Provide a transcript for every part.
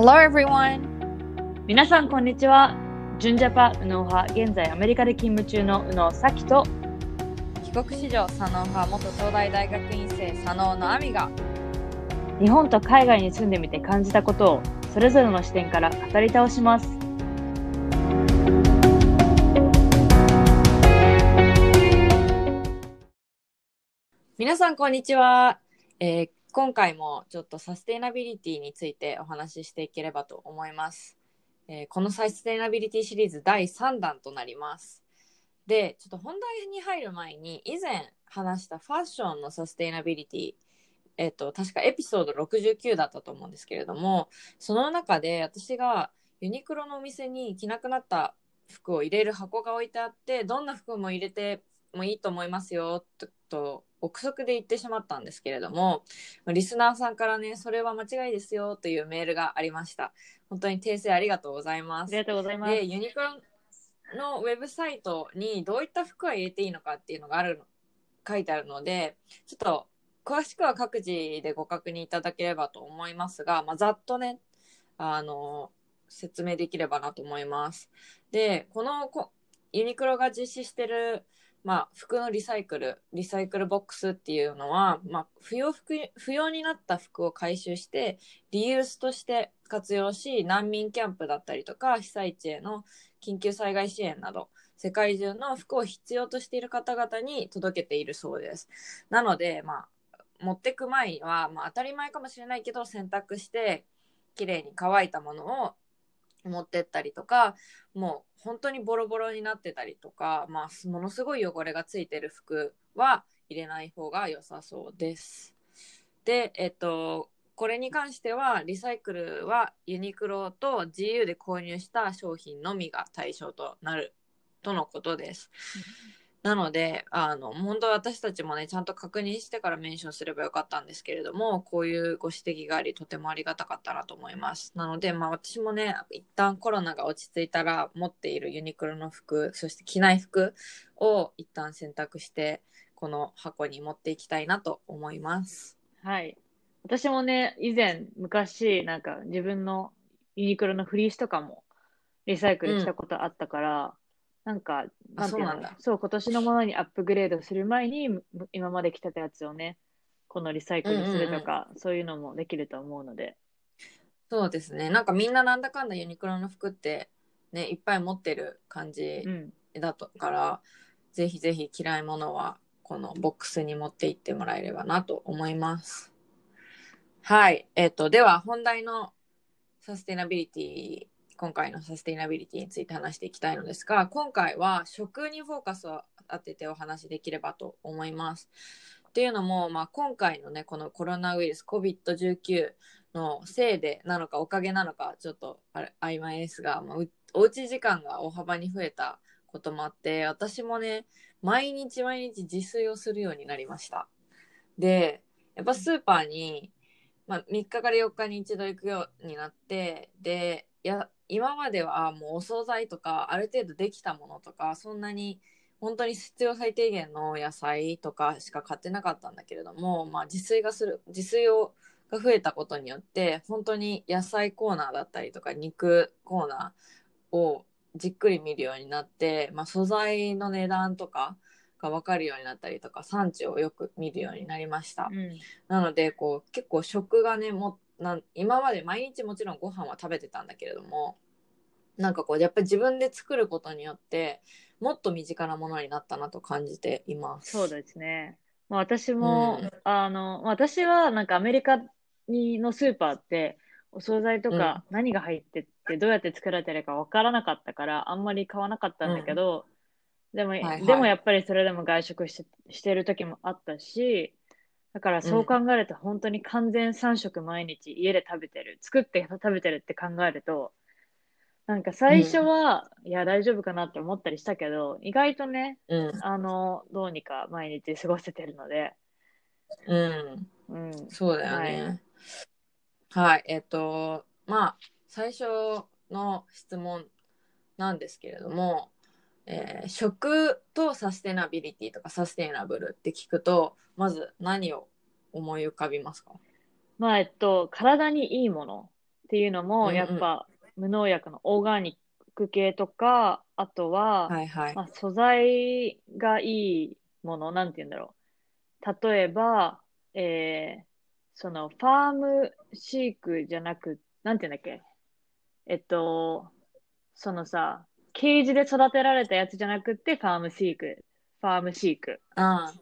Hello everyone! 皆さんこんにちは。純ジャパ右脳派、現在アメリカで勤務中の右脳咲と帰国子女佐野派元東大大学院生佐野の亜美が日本と海外に住んでみて感じたことをそれぞれの視点から語り倒します。皆さんこんにちは、えー今回もちょっとサステイナビリティについてお話ししていければと思います、えーこのサステイナビリティシリーズ第3弾となります。でちょっと本題に入る前に以前話したファッションのサステイナビリティえっ、と確かエピソード69だったと思うんですけれどもその中で私がユニクロのお店に着なくなった服を入れる箱が置いてあってどんな服も入れてもいいと思いますよとと憶測で言ってしまったんですけれどもリスナーさんからねそれは間違いですよというメールがありました本当に訂正ありがとうございますありがとうございます。でユニクロのウェブサイトにどういった服は入れていいのかっていうのがあるの書いてあるのでちょっと詳しくは各自でご確認いただければと思いますが、まあ、ざっとねあの説明できればなと思います。でこのこユニクロが実施してるまあ、服のリサイクル、リサイクルボックスっていうのは、まあ、不要服不要になった服を回収して、リユースとして活用し、難民キャンプだったりとか、被災地への緊急災害支援など、世界中の服を必要としている方々に届けているそうです。なので、まあ、持ってく前は、まあ、当たり前かもしれないけど、洗濯して、綺麗に乾いたものを持ってったりとか、もう本当にボロボロになってたりとか、まあ、ものすごい汚れがついてる服は入れない方が良さそうです。で、えっと、これに関しては、リサイクルはユニクロと GU で購入した商品のみが対象となるとのことです。なので、あの、本当は私たちもね、ちゃんと確認してからメンションすればよかったんですけれども、こういうご指摘があり、とてもありがたかったなと思います。なので、まあ私もね、一旦コロナが落ち着いたら、持っているユニクロの服、そして着ない服を一旦選択して、この箱に持っていきたいなと思います。はい。私もね、以前、昔、なんか自分のユニクロのフリースとかもリサイクルしたことあったから、なんか、なんていうの？そうなんだそう、今年のものにアップグレードする前に、む今まで着てたやつをね、このリサイクルするとか、そういうのもできると思うので。そうですね。なんかみんななんだかんだユニクロの服ってね、いっぱい持ってる感じうん。だとから、ぜひぜひ嫌いものはこのボックスに持って行ってもらえればなと思います。はい。えっ、と、では本題のサステイナビリティ、今回のサステイナビリティについて話していきたいのですが、今回は食にフォーカスを当ててお話しできればと思います。っていうのも、まあ、今回のね、このコロナウイルス COVID-19 のせいでなのかおかげなのかちょっとあれ曖昧ですが、まあ、おうち時間が大幅に増えたこともあって私もね毎日毎日自炊をするようになりましたでやっぱスーパーに、まあ、3日から4日に一度行くようになってでや今まではもうお惣菜とかある程度できたものとかそんなに本当に必要最低限の野菜とかしか買ってなかったんだけれども、まあ、自炊がする自炊をが増えたことによって本当に野菜コーナーだったりとか肉コーナーをじっくり見るようになって、まあ、素材の値段とかが分かるようになったりとか産地をよく見るようになりました。うん。なのでこう結構食がねもなん今まで毎日もちろんご飯は食べてたんだけれどもなんかこうやっぱり自分で作ることによってもっと身近なものになったなと感じています。そうですね。まあ、私も、うんあの、私はなんかアメリカにのスーパーって、お惣菜とか何が入ってってどうやって作られてるかわからなかったから、あんまり買わなかったんだけど、でも、いはいでもやっぱりそれでも外食してしてる時もあったし、だからそう考えると本当に完全3食毎日家で食べてる、作って食べてるって考えると、なんか最初は、いや大丈夫かなって思ったりしたけど、意外とね、うん、あの、どうにか毎日過ごせてるので、うん、うん。そうだよね。はい、えっと、まあ、最初の質問なんですけれども、えー食とサステナビリティとかサステイナブルって聞くと、まず何を思い浮かびますか？まあ、えっと、体にいいものっていうのも、うんうんやっぱ無農薬のオーガニック系とか、あとは、はいはい。まあ、素材がいいもの、なんて言うんだろう。例えば、えー、その、ファーム飼育じゃなく、なんて言うんだっけ？えっと、そのさ、ケージで育てられたやつじゃなくて、ファーム飼育。ファーム飼育。あ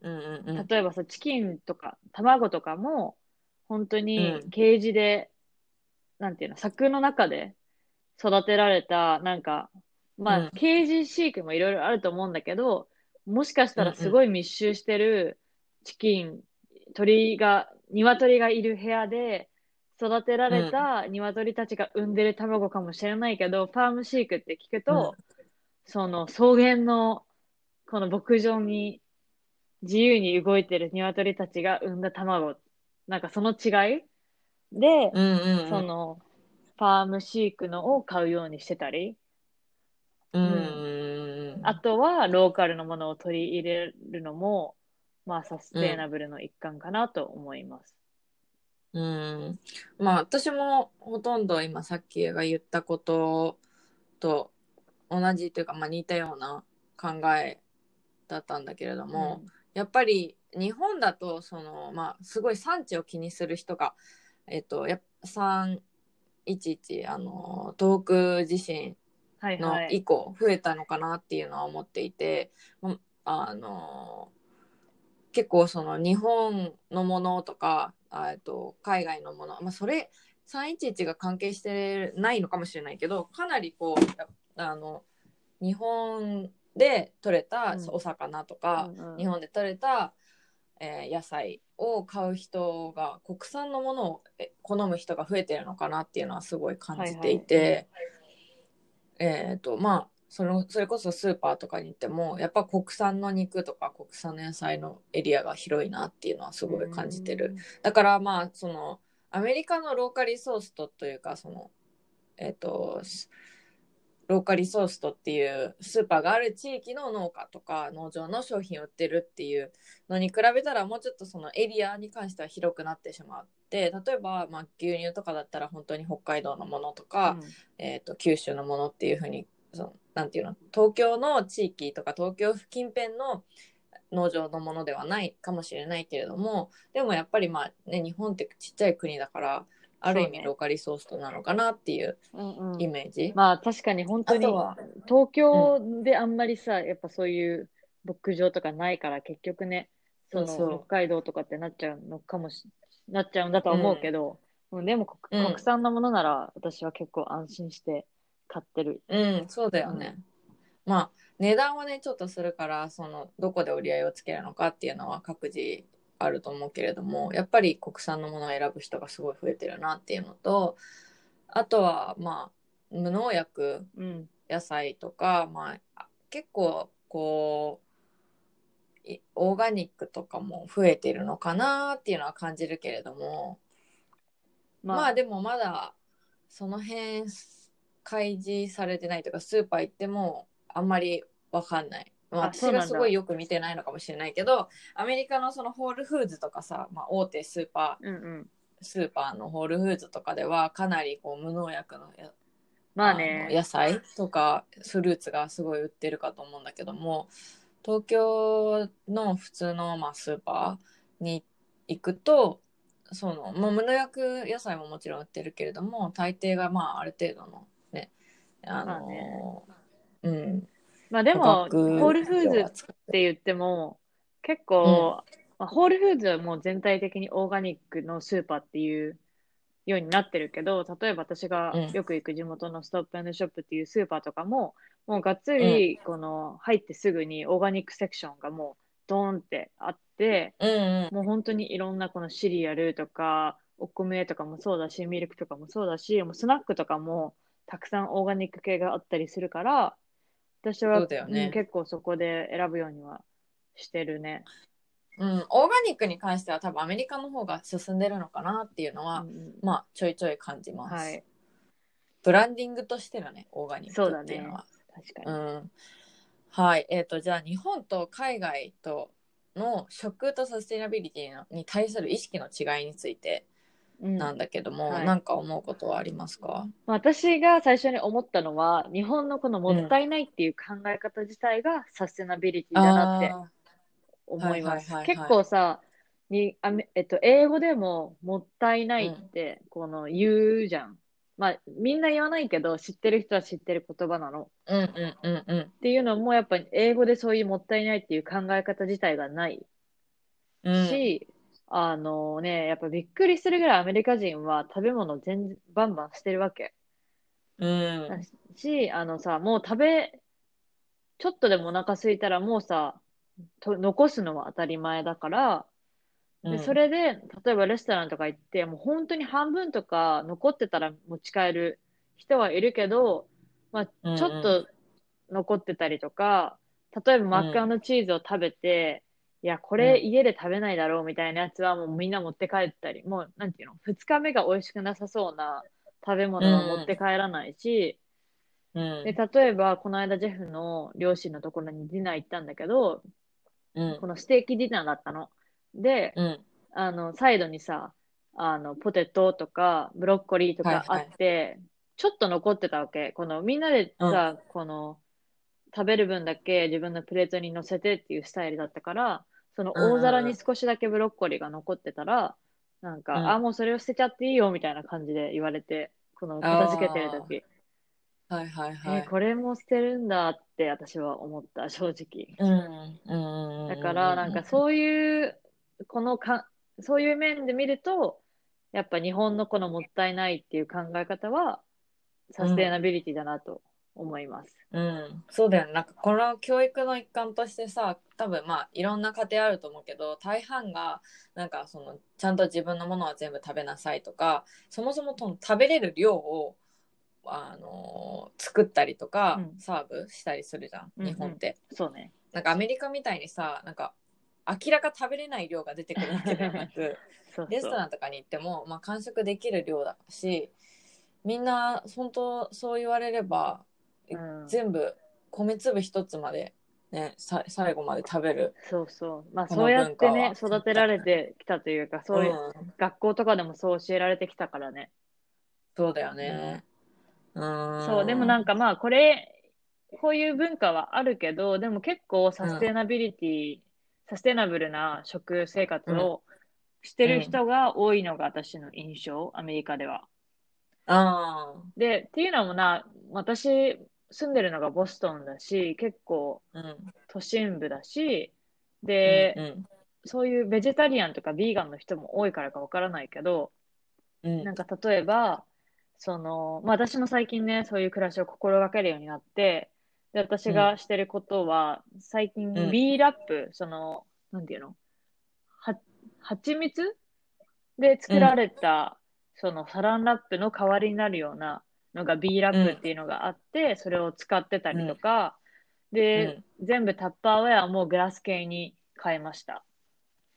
うんうんうん。例えばさ、チキンとか卵とかも、本当にうんケージで、なんていうの、柵の中で育てられた、なんか、まあ、うんケージ飼育もいろいろあると思うんだけど、もしかしたらすごい密集してるチキン、鳥が、鶏がいる部屋で育てられた鶏たちが産んでる卵かもしれないけど、ファーム飼育って聞くと、その草原のこの牧場に自由に動いてる鶏たちが産んだ卵、なんかその違い？で、うんうんうん。そのファーム飼育のを買うようにしてたり、うんうんうん。あとはローカルのものを取り入れるのも、まあサステイナブルの一環かなと思います。うん。まあ私もほとんど今さっきが言ったことと同じというか、まあ似たような考えだったんだけれども、やっぱり日本だとそのまあすごい産地を気にする人がえっとやっぱ311あの東北地震のはいはい。以降増えたのかなっていうのは思っていて、うんあの結構その日本のものとかあえっと海外のもの、まあ、それ311が関係してないのかもしれないけどかなりこうやあの日本で採れたうん。お魚とか、うんうん。日本で採れた、えー野菜を買う人が国産のものをえ好む人が増えてるのかなっていうのはすごい感じていて、えっ、とまあそのそれこそスーパーとかに行ってもやっぱ国産の肉とか国産の野菜のエリアが広いなっていうのはすごい感じてる。。だからまあそのアメリカのローカリソーストというかそのえっ、とスローカリソーストっていうスーパーがある地域の農家とか農場の商品を売ってるっていうのに比べたらもうちょっとそのエリアに関しては広くなってしまって例えばまあ牛乳とかだったら本当に北海道のものとか、えー、と九州のものっていうふうにそのなんていうの？東京の地域とか東京近辺の農場のものではないかもしれないけれどもでもやっぱりまあね日本ってちっちゃい国だからある意味ローカリソーストなのかなっていううんうん。イメージ。まあ確かに本当に東京であんまりさ、やっぱそういう牧場とかないから結局ね、その北海道とかってなっちゃうのかもし、なっちゃうんだとは思うけど、うん。でも国産のものなら私は結構安心して買ってる。うん、そうだよね。まあ値段はねちょっとするからそのどこで折り合いをつけるのかっていうのは各自あると思うけれどもやっぱり国産のものを選ぶ人がすごい増えてるなっていうのとあとはまあ無農薬うん。野菜とか、まあ、結構こういオーガニックとかも増えてるのかなっていうのは感じるけれどもまあ、でもまだその辺開示されてないというかスーパー行ってもあんまりわかんない。まあ、私がすごいよく見てないのかもしれないけどアメリカのそのホールフーズとかさ、まあ、大手スーパーうんうん。スーパーのホールフーズとかではかなりこう無農薬のやまあのね、野菜とかフルーツがすごい売ってるかと思うんだけども東京の普通のまあスーパーに行くとその、まあ、無農薬野菜ももちろん売ってるけれども大抵がまあある程度のねあまあの、ね。うん。まあでも、ホールフーズってて言っても、結構、まあ、ホールフーズはもう全体的にオーガニックのスーパーっていうようになってるけど、例えば私がうん。よく行く地元のストップショップっていうスーパーとかも、もうがっつり、この入ってすぐにオーガニックセクションがもうドーンってあって、うんうん。もう本当にいろんなこのシリアルとか、お米とかもそうだし、ミルクとかもそうだし、もうスナックとかもたくさんオーガニック系があったりするから、私は、そうだよねん結構そこで選ぶようにはしてるね。うん、オーガニックに関しては多分アメリカの方が進んでるのかなっていうのは、うんうんまあちょいちょい感じます。はい。ブランディングとしてのねオーガニックそうだねっていうのは。確かに。うん、はいえー、とじゃあ日本と海外との食とサステナビリティのに対する意識の違いについてうんなんだけども、はい。なんか思うことはありますか？私が最初に思ったのは、日本のこのもったいないっていう考え方自体がサステナビリティだなってあ思います。結構さ、にあめえっと、英語でももったいないってこの言うじゃん。まあ、みんな言わないけど、知ってる人は知ってる言葉なの。ーうんうんうんうん。っていうのも、やっぱり英語でそういうもったいないっていう考え方自体がないうん。し、あのね、やっぱびっくりするぐらいアメリカ人は食べ物全然バンバンしてるわけ。うん。し、あのさ、もう食べ、ちょっとでもお腹空いたらもうさ、と残すのは当たり前だから、で、それで、例えばレストランとか行って、もう本当に半分とか残ってたら持ち帰る人はいるけど、まあ、ちょっと残ってたりとか、例えばマッカーのチーズを食べて、いや、これ家で食べないだろうみたいなやつはもうみんな持って帰ったり、もう、なんていうの、二日目が美味しくなさそうな食べ物は持って帰らないし、うん。で、例えば、この間ジェフの両親のところにディナー行ったんだけど、うん。このステーキディナーだったの。で、うん。あの、サイドにさ、あの、ポテトとか、ブロッコリーとかあって、ちょっと残ってたわけ。この、みんなでさ、この、食べる分だけ自分のプレートに乗せてっていうスタイルだったから、その大皿に少しだけブロッコリーが残ってたら、なんか、うん。あ、もうそれを捨てちゃっていいよみたいな感じで言われて、この片付けてる時。はいはいはい。えーこれも捨てるんだって私は思った、正直。うんうんだから、なんかそういう、このか、そういう面で見ると、やっぱ日本のこのもったいないっていう考え方は、サステナビリティだなと思います。うん、そうだよね。なんかこの教育の一環としてさ、多分まあいろんな家庭あると思うけど、大半がなんかそのちゃんと自分のものは全部食べなさいとか、そもそもその食べれる量をあのー作ったりとか、うんサーブしたりするじゃん、うんうん日本って。そうね。なんかアメリカみたいにさ、なんか明らか食べれない量が出てくるわけではなく、そうレストそう。ランとかに行っても、まあ、完食できる量だしみんな本当そう言われれば、うん。全部米粒一つまで、ね、さ最後まで食べる。そうそう。まあそうやってね、育てられてきたというか、そういう、ん学校とかでもそう教えられてきたからね。そうだよね。うん。そう、でもなんかまあこれ、こういう文化はあるけど、でも結構サステナビリティ、サステナブルな食生活をしてる人が多いのが私の印象、アメリカでは。あで、っていうのもな、私住んでるのがボストンだし、結構都心部だし、で、うんそういうベジタリアンとかビーガンの人も多いからかわからないけど、うん。なんか例えば、その、まあ私も最近ね、そういう暮らしを心がけるようになって、で、私がしてることは、最近うん。B ラップ、その、なんていうの？は、蜂蜜で作られた、そのサランラップの代わりになるようなのが B ラップっていうのがあって、それを使ってたりとか、で、全部タッパーウェアもグラス系に変えました。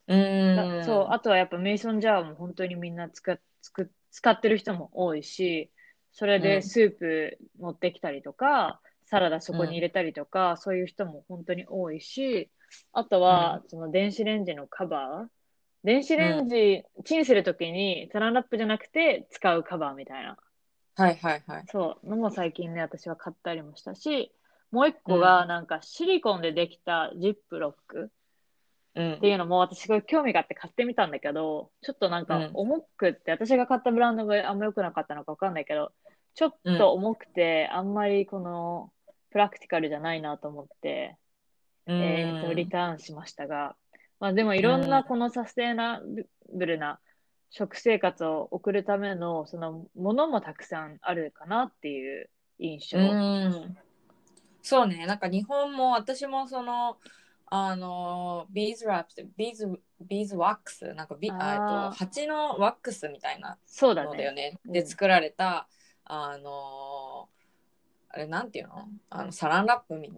うん。だそう、あとはやっぱメイソンジャーも本当にみんな使っ使っ使ってる人も多いし、それうん。でスープ持ってきたりとか、サラダそこに入れたりとか、そういう人も本当に多いし、あとは、その電子レンジのカバー。電子レンジ、チンするときにサランラップじゃなくて使うカバーみたいな。はいはいはい。そう、のも最近ね、私は買ったりもしたし、もう一個がなんかシリコンでできたジップロック。うん。っていうのも私すごい興味があって買ってみたんだけど、ちょっとなんかうん。重くって、私が買ったブランドがあんま良くなかったのかわかんないけど、ちょっと重くて、あんまりこの practical じゃないなと思って、えーと、リターンしましたが、まあでもいろんうなん。このサステナブルな食生活を送るためのそのものもたくさんあるかなっていう印象。うん。そうね、なんか日本も私もその、あの、 bees wrap って、 bees、beeswax、なんかビ、あと、蜂のワックスみたいなそうだのだよね。ね。うん。で作られた、あの、あれなんていうの？あのサランラップみ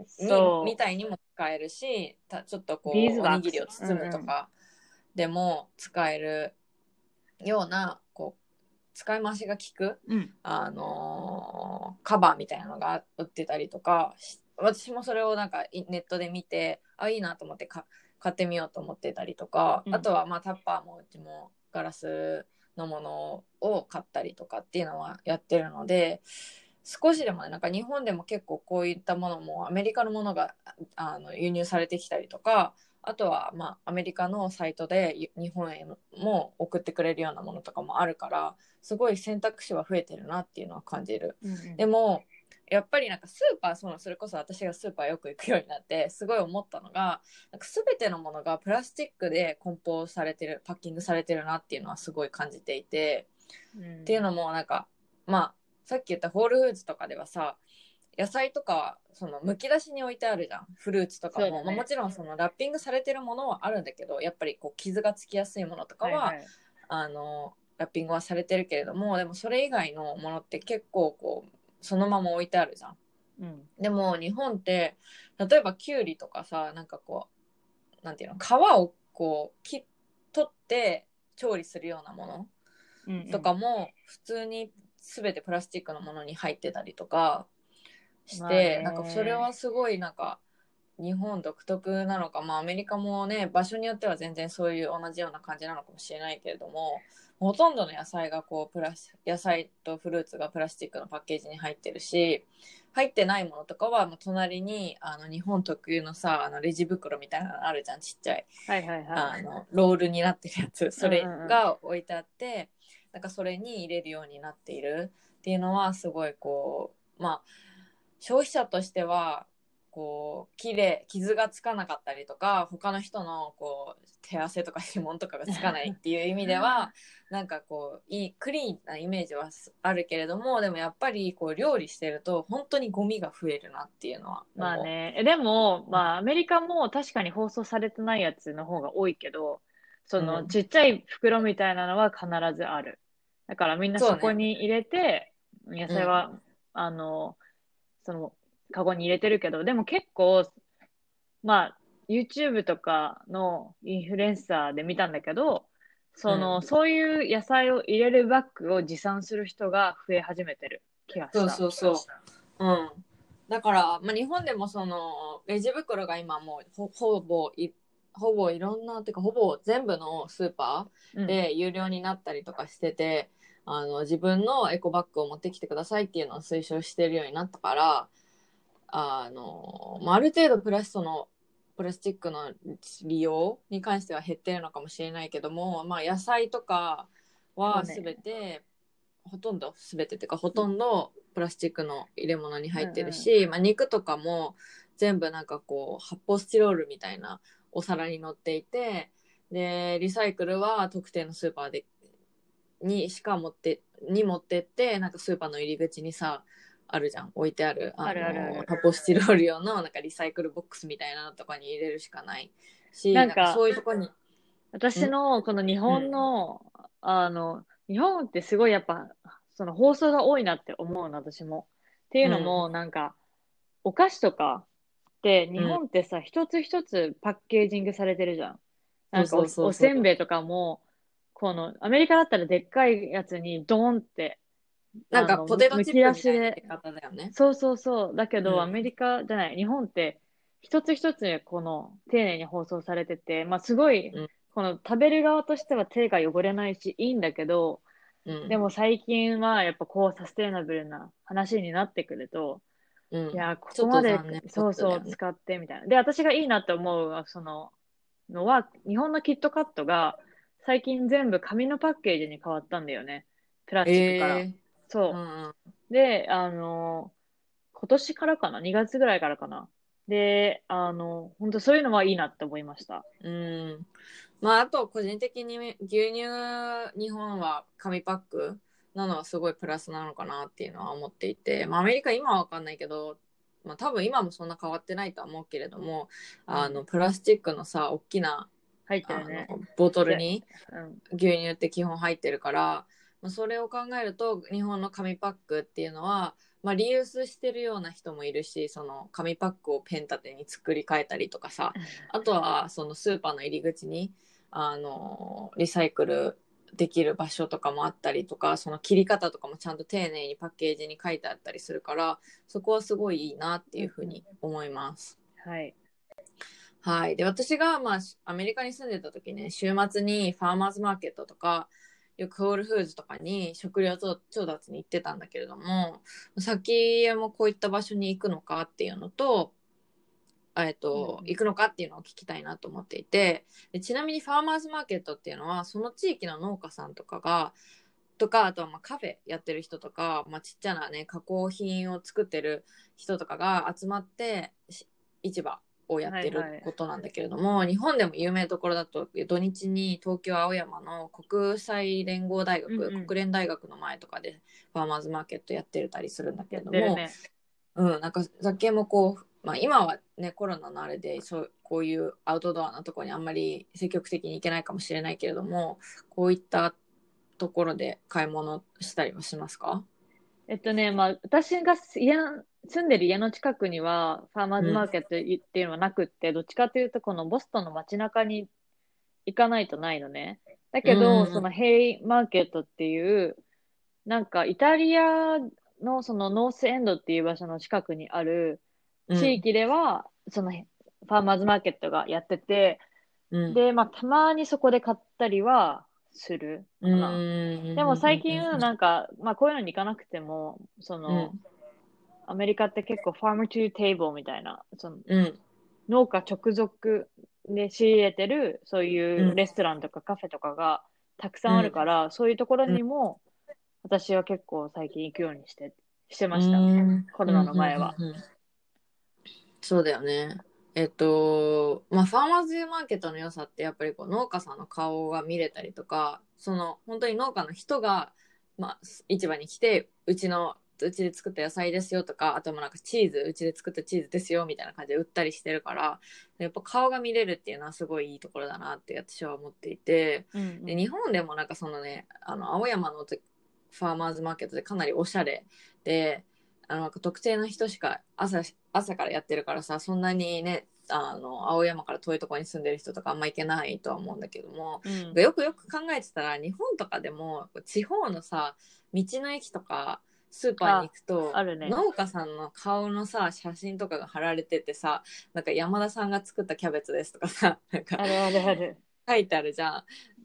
みたいにも使えるし、たちょっとこう、おにぎりを包むとかでも使えるような、こう、使い回しが効くうん。あのーカバーみたいなのが売ってたりとかし私もそれをなんかいネットで見てあいいなと思ってか買ってみようと思ってたりとか、うんあとはまあタッパーもうちもガラスのものを買ったりとかっていうのはやってるので少しでもねなんか日本でも結構こういったものもアメリカのものがあの輸入されてきたりとかあとはまあアメリカのサイトで日本へも送ってくれるようなものとかもあるからすごい選択肢は増えてるなっていうのは感じる。うんうん。でもやっぱりなんかスーパーそのそれこそ私がスーパーよく行くようになってすごい思ったのがなんか全てのものがプラスチックで梱包されてるパッキングされてるなっていうのはすごい感じていて、うん。っていうのもなんかまあさっき言ったホールフーズとかではさ野菜とかはそのむき出しに置いてあるじゃん。フルーツとかも、ね。まあもちろんそのラッピングされてるものはあるんだけどやっぱりこう傷がつきやすいものとかは、はいはい。あのラッピングはされてるけれどもでもそれ以外のものって結構こうそのまま置いてあるじゃん。うん。でも日本って例えばきゅうりとかさなんかこうなんていうの？皮をこう切っ取って調理するようなものとかも普通に全てプラスチックのものに入ってたりとかして、まあね。なんかそれはすごいなんか日本独特なのかまあアメリカもね場所によっては全然そういう同じような感じなのかもしれないけれどもほとんどの野菜がこうプラス野菜とフルーツがプラスチックのパッケージに入ってるし入ってないものとかはもう隣にあの日本特有のさあのレジ袋みたいなのあるじゃんちっちゃい。はいはいはい。あのロールになってるやつ。それうんうんうんが置いてあって、なんかそれに入れるようになっているっていうのはすごいこうまあ消費者としてはこう綺麗傷がつかなかったりとか他の人のこう手汗とか指紋とかがつかないっていう意味ではなんかこういいクリーンなイメージはあるけれどもでもやっぱりこう料理してると本当にゴミが増えるなっていうのはまあね。えでも、まあ、アメリカも確かに放送されてないやつの方が多いけど、その、うんちっちゃい袋みたいなのは必ずある。だからみんなそこに入れて、野菜は、うんあの、その、カゴに入れてるけど、でも結構、まあ、YouTube とかのインフルエンサーで見たんだけど、その、うんそういう野菜を入れるバッグを持参する人が増え始めてる気がした。そうそうそう。うん。だから、まあ、日本でもそのレジ袋が今もうほほぼいほぼいろんなてかほぼ全部のスーパうんーで有料になったりとかしてて、あの自分のエコバッグを持ってきてくださいっていうのを推奨してるようになったからあの、まあ、ある程度プラスそのプラスチックの利用に関しては減ってるのかもしれないけども、まあ、野菜とかは全て、ほとんど全てっていうかほとんどプラスチックの入れ物に入ってるし、まあ、肉とかも全部なんかこう発泡スチロールみたいなお皿に乗っていてでリサイクルは特定のスーパーでにしか持ってに持ってってなんかスーパーの入り口にさあるじゃん。置いてあるのあるあるある。発泡スチロール用のなんかリサイクルボックスみたいなのとかに入れるしかないしなんかそういうとこに私のこの日本の、あの、日本ってすごいやっぱ、その放送が多いなって思うの、私も。っていうのも、なんか、お菓子とかって、日本ってさ、一つ一つパッケージングされてるじゃん。なんかおせんべいとかも、この、アメリカだったらでっかいやつにドーンって、なんかポテトチップみたいな方だよね。そうそうそう。だけど、うんアメリカじゃない、日本って、一つ一つこの丁寧に放送されてて、まあすごい、うんこの食べる側としては手が汚れないし、いいんだけど、うん、でも最近はやっぱこうサステイナブルな話になってくると、うん、いや、ここまでちょっと残念、そうそう、使ってみたいな。で、私がいいなって思う、その、のは、日本のキットカットが最近全部紙のパッケージに変わったんだよね。プラスチックから。えそう。ーうんうんで、あの、今年からかな ?2 月ぐらいからかな？で、あの、本当そういうのはいいなって思いました。うん。まあ、あと、個人的に牛乳、日本は紙パックなのはすごいプラスなのかなっていうのは思っていて、まあ、アメリカ今はわかんないけど、まあ、多分今もそんな変わってないとは思うけれども、あの、プラスチックのさ、大きな、あ入ってるね。のボトルにうん。牛乳って基本入ってるから、まあ、それを考えると日本の紙パックっていうのは、まあ、リユースしてるような人もいるしその紙パックをペン立てに作り変えたりとかさあとはそのスーパーの入り口にあのリサイクルできる場所とかもあったりとかその切り方とかもちゃんと丁寧にパッケージに書いてあったりするからそこはすごいいいなっていうふうに思います。はい。はい。で、私が、まあ、アメリカに住んでた時ね、週末にファーマーズマーケットとかよくホールフーズとかに食料調達に行ってたんだけれども先もこういった場所に行くのかっていうのとえっと、うん行くのかっていうのを聞きたいなと思っていてでちなみにファーマーズマーケットっていうのはその地域の農家さんとかがとかあとはまあカフェやってる人とか、まあ、ちっちゃなね加工品を作ってる人とかが集まってし市場をやってはいはいることなんだけれども、日本でも有名どころだと土日に東京青山の国際連合大学、うんうん。国連大学の前とかでファーマーズマーケットやってるたりするんだけやれども、ね。うん、なんか酒もこう、まあ、今はねコロナのあれでそうこういうアウトドアなところにあんまり積極的に行けないかもしれないけれどもこういったところで買い物したりはしますか？えっとね、まあ、私が家の住んでる家の近くには、ファーマーズマーケットっていうのはなくって、どっちかというと、このボストンの街中に行かないとないのね。だけど、うん。そのヘイマーケットっていう、なんかイタリアのそのノースエンドっていう場所の近くにある地域では、そのファーマーズマーケットがやってて、うん、で、まあ、たまにそこで買ったりはするかうん。な。ででも最近、なんか、まあこういうのに行かなくても、その、うんアメリカって結構 farmer to table みたいな、そのうん農家直属で仕入れてる、そういううんレストランとかカフェとかがたくさんあるから、そういうところにも、私は結構最近行くようにして、してました。うんコロナの前は。うんうんうんそうだよね。えっと、まあ、ファーマーズマーケットの良さってやっぱりこう農家さんの顔が見れたりとか、その本当に農家の人が、まあ、市場に来て、うちの、うちで作った野菜ですよとか、あともなんかチーズ、うちで作ったチーズですよみたいな感じで売ったりしてるから、やっぱ顔が見れるっていうのはすごいいいところだなって私は思っていて、うんうん。で日本でもなんかそのねあの青山のファーマーズマーケットでかなりおしゃれであのなんか特定の人しか朝朝からやってるからさそんなにねあの青山から遠いところに住んでる人とかあんま行けないとは思うんだけどもうん。よくよく考えてたら日本とかでも地方のさ道の駅とかスーパーに行くとああるね農家さんの顔のさ写真とかが貼られててさなんか山田さんが作ったキャベツですとかさ なんかあるあるある。書いてあるじゃん。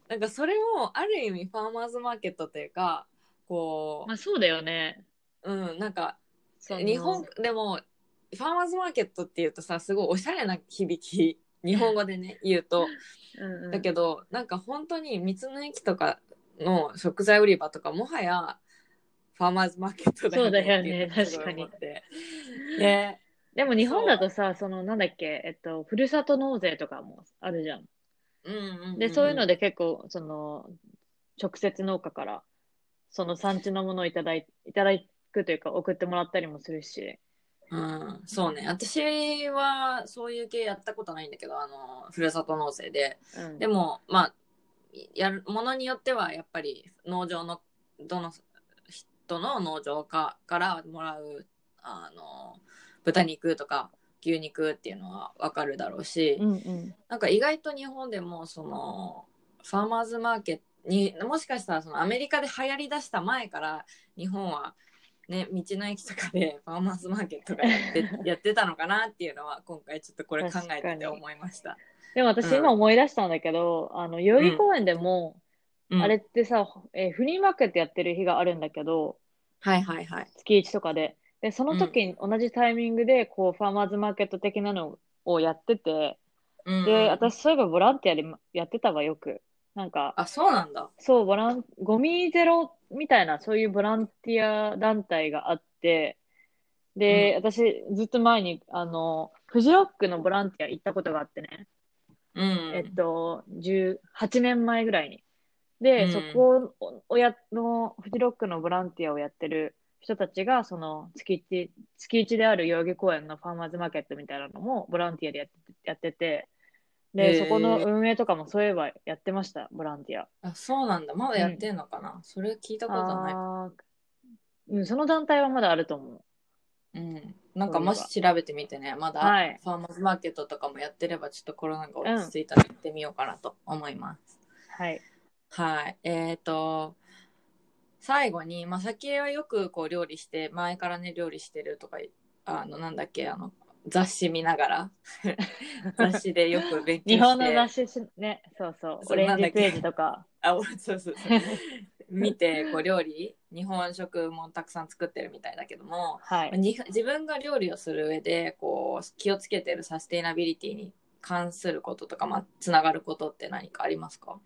なんかそれもある意味ファーマーズマーケットというかこまあそうだよね。う、うん、なんか日本でもファーマーズマーケットっていうとさすごいおしゃれな響き日本語でね 言うとうんうんだけどなんか本当に道の駅とかの食材売り場とかもはやファーマーズマーケットだそうだよね確かに思って。ね。でも日本だとさ、そのなんだっけ、えっと、ふるさと納税とかもあるじゃん。うんうんん。で、そういうので結構、その、直接農家から、その産地のものをいただいいただくというか、送ってもらったりもするし。うん、そうね。私はそういう系やったことないんだけどあのふるさと納税で。うん、でもまあやるものによってはやっぱり農場のどの人の農場かからもらうあの豚肉とか牛肉っていうのは分かるだろうし、うんうん。なんか意外と日本でもそのファーマーズマーケットにもしかしたらそのアメリカで流行りだした前から日本はね道の駅とかで ファーマーズマーケットがやって やってたのかなっていうのは今回ちょっとこれ考えてて思いました。でも私うん今思い出したんだけど、あの、代々木公園でも、うんあれってさ、えーフリーマーケットやってる日があるんだけど、はいはいはい。月1とかで。で、その時に同じタイミングで、こう、ファーマーズマーケット的なのをやってて、うんで、私そういえばボランティアでやってたわ、よく。なんか、あそうなんだ。そう、ボラン、ゴミゼロみたいな、そういうボランティア団体があって、で、私、ずっと前に、あの、フジロックのボランティア行ったことがあってね、うん。えっと、18年前ぐらいに。で、うんそこをや、の、フジロックのボランティアをやってる人たちが、その、月一、月一である代々木公園のファーマーズマーケットみたいなのも、ボランティアでやってやってて、へで、ーそこの運営とかもそういえばやってました、ボランティア。あそうなんだ。まだやってんのかな、それ聞いたことない。うん、その団体はまだあると思う。うん。なんかもし調べてみてね、まだはいファーマーズマーケットとかもやってれば、ちょっとコロナが落ち着いたら行ってみようかなと思います。はい。はい。えっ、と、最後に、まあ、先はよくこう料理して、前からね、料理してるとか、あの、なんだっけ、あの、雑誌見ながら、雑誌でよく勉強して。日本の雑誌し、ね、そうそう、オレンジページとか、あ俺そうそうそう見てこう料理日本食もたくさん作ってるみたいだけども、はい。に自分が料理をする上でこう気をつけてるサステイナビリティに関することとか、まあ、つながることって何かありますか？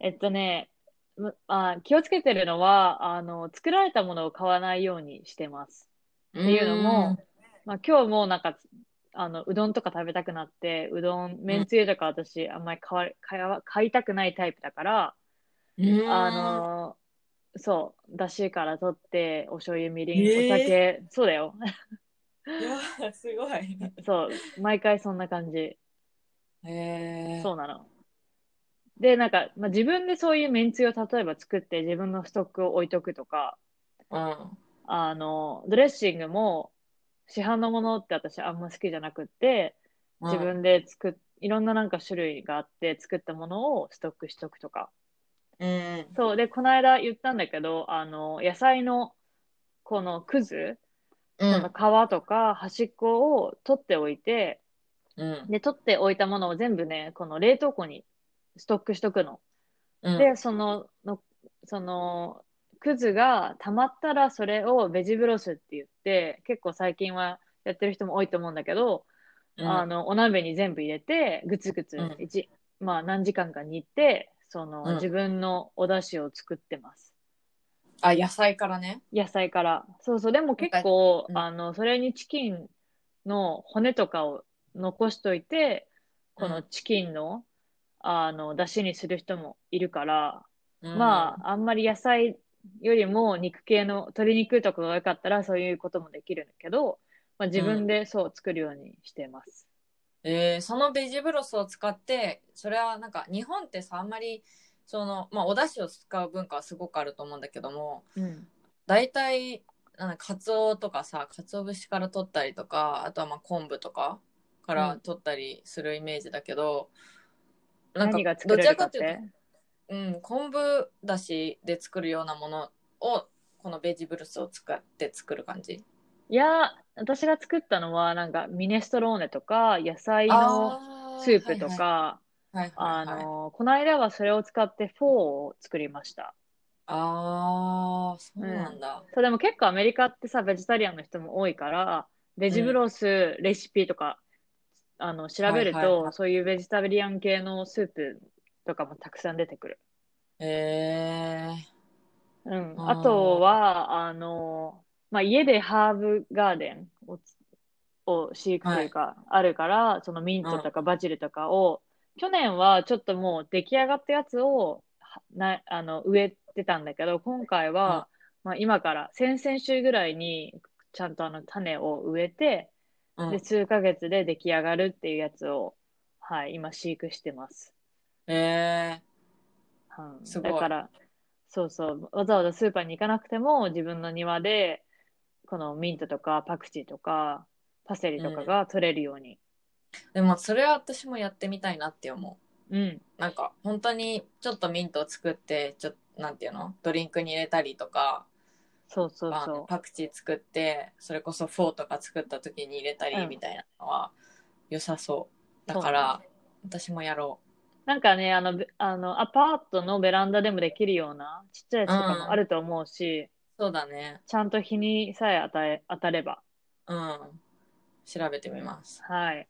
えっとね、むあ、気をつけてるのは、あの、作られたものを買わないようにしてます。っていうのも、まあ、今日もなんか、あの、うどんとか食べたくなって、うどん、めんつゆとか私、あんまり買わ買わ買いたくないタイプだから、あの、そう、だしから取って、お醤油、みりん、えーお酒、そうだよ。いやすごい そう、毎回そんな感じ。へえそうなの。で、なんか、まあ、自分でそういうめんつゆを例えば作って自分のストックを置いとくとか、うん。あの、ドレッシングも市販のものって私あんま好きじゃなくって、自分で作っ、いろんななんか種類があって作ったものをストックしとくとか。うん。そう。で、この間言ったんだけど、あの、野菜のこのくず、うん。その皮とか端っこを取っておいて、うん。で、取っておいたものを全部ね、この冷凍庫にストックしとくの。うんで、その、のその、くずが溜まったらそれをベジブロスって言って、結構最近はやってる人も多いと思うんだけど、うんあの、お鍋に全部入れて、ぐつぐつうん、一、まあ何時間か煮て、その、うん自分のお出汁を作ってます。あ野菜からね野菜から。そうそう。でも結構、うんあの、それにチキンの骨とかを残しといて、このチキンの、あの、出汁にする人もいるから、まあ、あんまり野菜よりも肉系の鶏肉とかが良かったらそういうこともできるんだけど、まあ、自分でそう作るようにしてます。えーそのベジブロスを使ってそれはなんか日本ってさあんまりそのまあお出汁を使う文化はすごくあると思うんだけどもうん。大体なんかカツオとかさカツオ節から取ったりとかあとはまあ昆布とかから取ったりするイメージだけど、なんか何が作どちらかって。かというと、うん、昆布だしで作るようなものをこのベジブロスを使って作る感じ。いや、私が作ったのは、なんかミネストローネとか、野菜のスープとか、あの、この間はそれを使ってフォーを作りました。あーそうなんだ、そう、でも結構アメリカってさ、ベジタリアンの人も多いから、ベジブロスレシピとか、あの、調べると、はい。はいはいそういうベジタリアン系のスープとかもたくさん出てくる。へえうん。あとは、あの、まあ、家でハーブガーデンをつ、を飼育というか、あるから、そのミントとかバジルとかを、去年はちょっともう出来上がったやつを、はな、あの、植えてたんだけど、今回は、まあ、今から、先々週ぐらいに、ちゃんとあの種を植えて、うん。で、数ヶ月で出来上がるっていうやつを、はい、今飼育してます。へえうんすごい。だから、そうそう、わざわざスーパーに行かなくても、自分の庭で、このミントとかパクチーとか、パセリとかが取れるように。でもそれは私もやってみたいなって思う。うん。なんか本当にちょっとミントを作ってちょっとなんていうの？ドリンクに入れたりとかそうそうあのそパクチー作ってそれこそフォーとか作った時に入れたりうん。みたいなのは良さそう。だから私もやろう。なんかね、あの、べあの、アパートのベランダでもできるような、ちっちゃいやつとかもあると思うし、うそうだね。ちゃんと日にさえ当え、当たれば。うん。調べてみます。はい。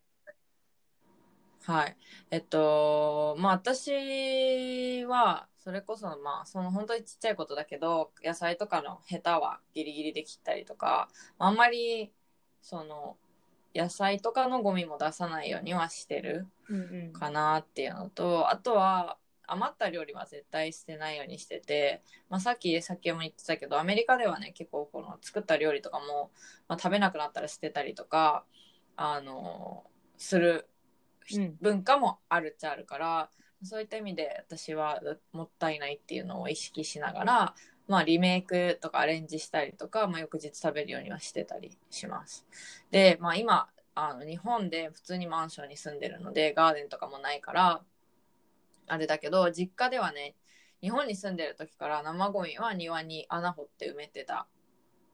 はい。えっと、まあ私は、それこそまあその本当にちっちゃいことだけど、野菜とかのヘタはギリギリで切ったりとか、あんまりその野菜とかのゴミも出さないようにはしてるうんうん。かなっていうのと、あとは余った料理は絶対捨てないようにしてて、まあさっき、さっきも言ってたけど、アメリカではね、結構この作った料理とかも、まあ、食べなくなったら捨てたりとか、あの、するうん文化もあるっちゃあるから、そういった意味で私はもったいないっていうのを意識しながら、まあリメイクとかアレンジしたりとか、まあ翌日食べるようにはしてたりします。で、まあ今、あの日本で普通にマンションに住んでるので、ガーデンとかもないから、あれだけど、実家ではね、日本に住んでる時から生ゴミは庭に穴掘って埋めてた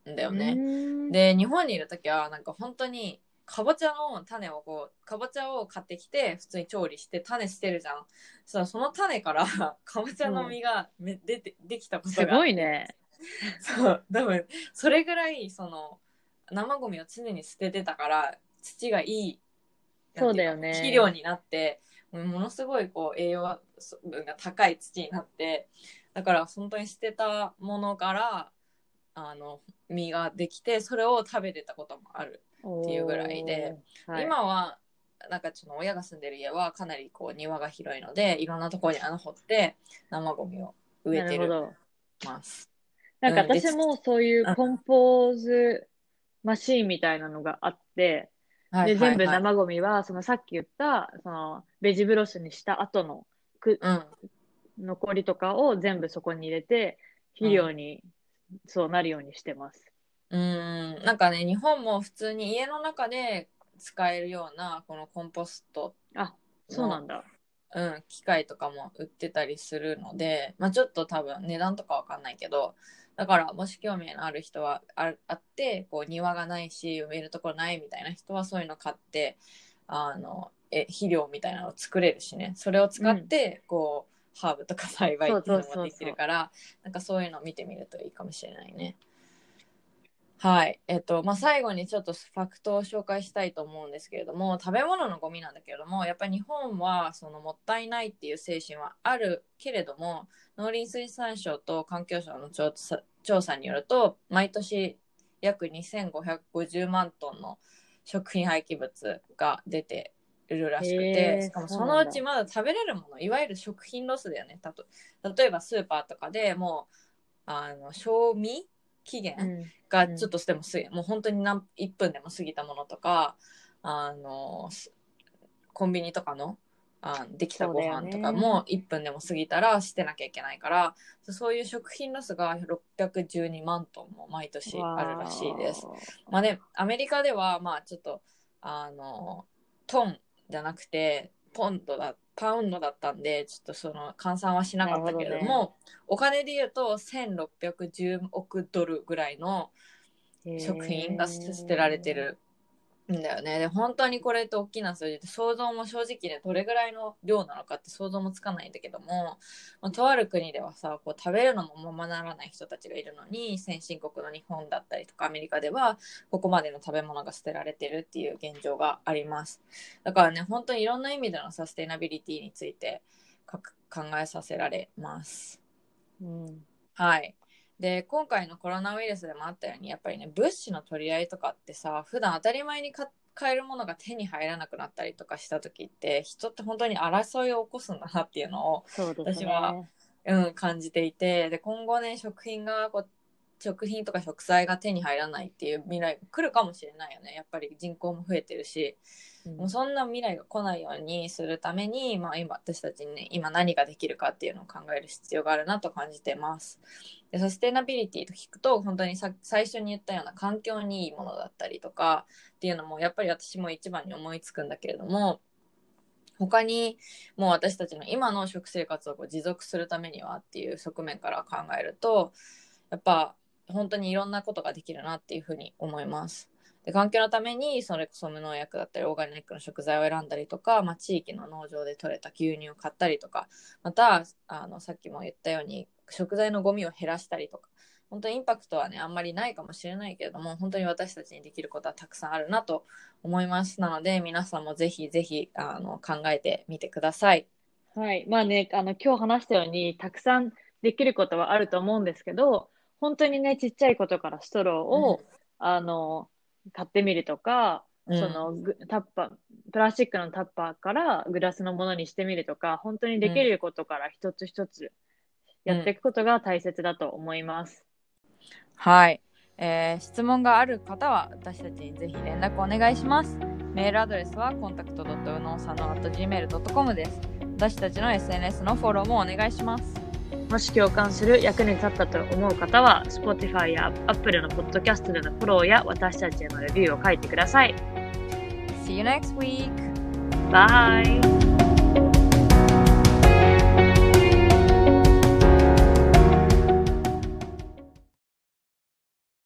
んだよね。うん。で、日本にいる時はなんか本当にかぼちゃの種をこうかぼちゃを買ってきて普通に調理して種捨てるじゃん。そその種からかぼちゃの実がめ、出てできたことが。すごいね。そう多分それぐらいその生ゴミを常に捨ててたから土がいいそうだよね。肥料になってものすごいこう栄養分が高い土になってだから本当に捨てたものからあの実ができてそれを食べてたこともある、っていうぐらいではい、今はなんかちょっと親が住んでる家はかなりこう庭が広いのでいろんなところに穴掘って生ゴミを植えてる。ます。なんか私もそういうコンポーズマシーンみたいなのがあって、はいで、全部はいはい生ゴミは、そのさっき言った、そのベジブロスにした後のくうん残りとかを全部そこに入れて、肥料に、そうなるようにしてます。うーんなんかね日本も普通に家の中で使えるようなこのコンポスト、あ、そうなんだ。うん、機械とかも売ってたりするので、まあ、ちょっと多分値段とかわかんないけどだからもし興味のある人はああってこう庭がないし埋めるところないみたいな人はそういうの買ってあのえ肥料みたいなのを作れるしねそれを使ってこう、ハーブとか栽培っていうのもできるからなんかそういうのを見てみるといいかもしれないね。はい。えっと、まあ、最後にちょっとファクトを紹介したいと思うんですけれども、食べ物のゴミなんだけれども、やっぱり日本はそのもったいないっていう精神はあるけれども、農林水産省と環境省の調査調査によると、毎年約2550万トンの食品廃棄物が出てるらしくへて、ーしかもそのうちまだ食べれるもの、いわゆる食品ロスだよね。たと例えばスーパーとかでもう、あの、賞味期限、うん。がちょっとでも過ぎ、もう本当に何1分でも過ぎたものとかあのすコンビニとかのあできたご飯とかも1分でも過ぎたら捨てなきゃいけないからそそういう食品ロスが612万トンも毎年あるらしいです。わまあね、アメリカではまあちょっとあのトンじゃなくてポンドだパウンドだったんでちょっとその換算はしなかったけれどもなるほお金で言うと1610億ドルぐらいのー食品が捨てられて。るんだよね。で本当にこれって大きな数字で想像も正直ねどれぐらいの量なのかって想像もつかないんだけども、まあ、とある国ではさこう食べるのもままならない人たちがいるのに先進国の日本だったりとかアメリカではここまでの食べ物が捨てられてるっていう現状があります。だからね本当にいろんな意味でのサステイナビリティについてか考えさせられます。うん。はい。で、今回のコロナウイルスでもあったように、やっぱりね、物資の取り合いとかってさ、普段当たり前にか買えるものが手に入らなくなったりとかした時って、人って本当に争いを起こすんだなっていうのを、ね。私はうん、感じていて、で、今後ね、食品がこう、食品とか食材が手に入らないっていう未来が来るかもしれないよね。やっぱり人口も増えてるし、うんもうそんな未来が来ないようにするために、まあ、今私たちにね今何ができるかっていうのを考える必要があるなと感じてます。でサステナビリティと聞くと本当にさ最初に言ったような環境にいいものだったりとかっていうのもやっぱり私も一番に思いつくんだけれども他にもう私たちの今の食生活をこう持続するためにはっていう側面から考えるとやっぱ本当にいろんなことができるなっていうふうに思います。で環境のためにそれこそ無農薬だったりオーガニックの食材を選んだりとか、まあ、地域の農場で採れた牛乳を買ったりとかまたあのさっきも言ったように食材のゴミを減らしたりとか本当にインパクトはねあんまりないかもしれないけれども本当に私たちにできることはたくさんあるなと思いますなので皆さんもぜひぜひあの考えてみてください。はい。まあね、あの、今日話したように、たくさんできることはあると思うんですけど、本当にね、ちっちゃいことからストローを、あの、買ってみるとか、うんそのグタッパー、プラスチックのタッパーからグラスのものにしてみるとか、本当にできることから一つ一つやっていくことが大切だと思います。はい、えー質問がある方は私たちにぜひ連絡お願いします。メールアドレスはコンタクト .unosano.gmail.com です。私たちの SNS のフォローもお願いします。もし共感する役に立ったと思う方は、Spotify や Apple のポッドキャストでのフォローや私たちへのレビューを書いてください。See you next week! バイ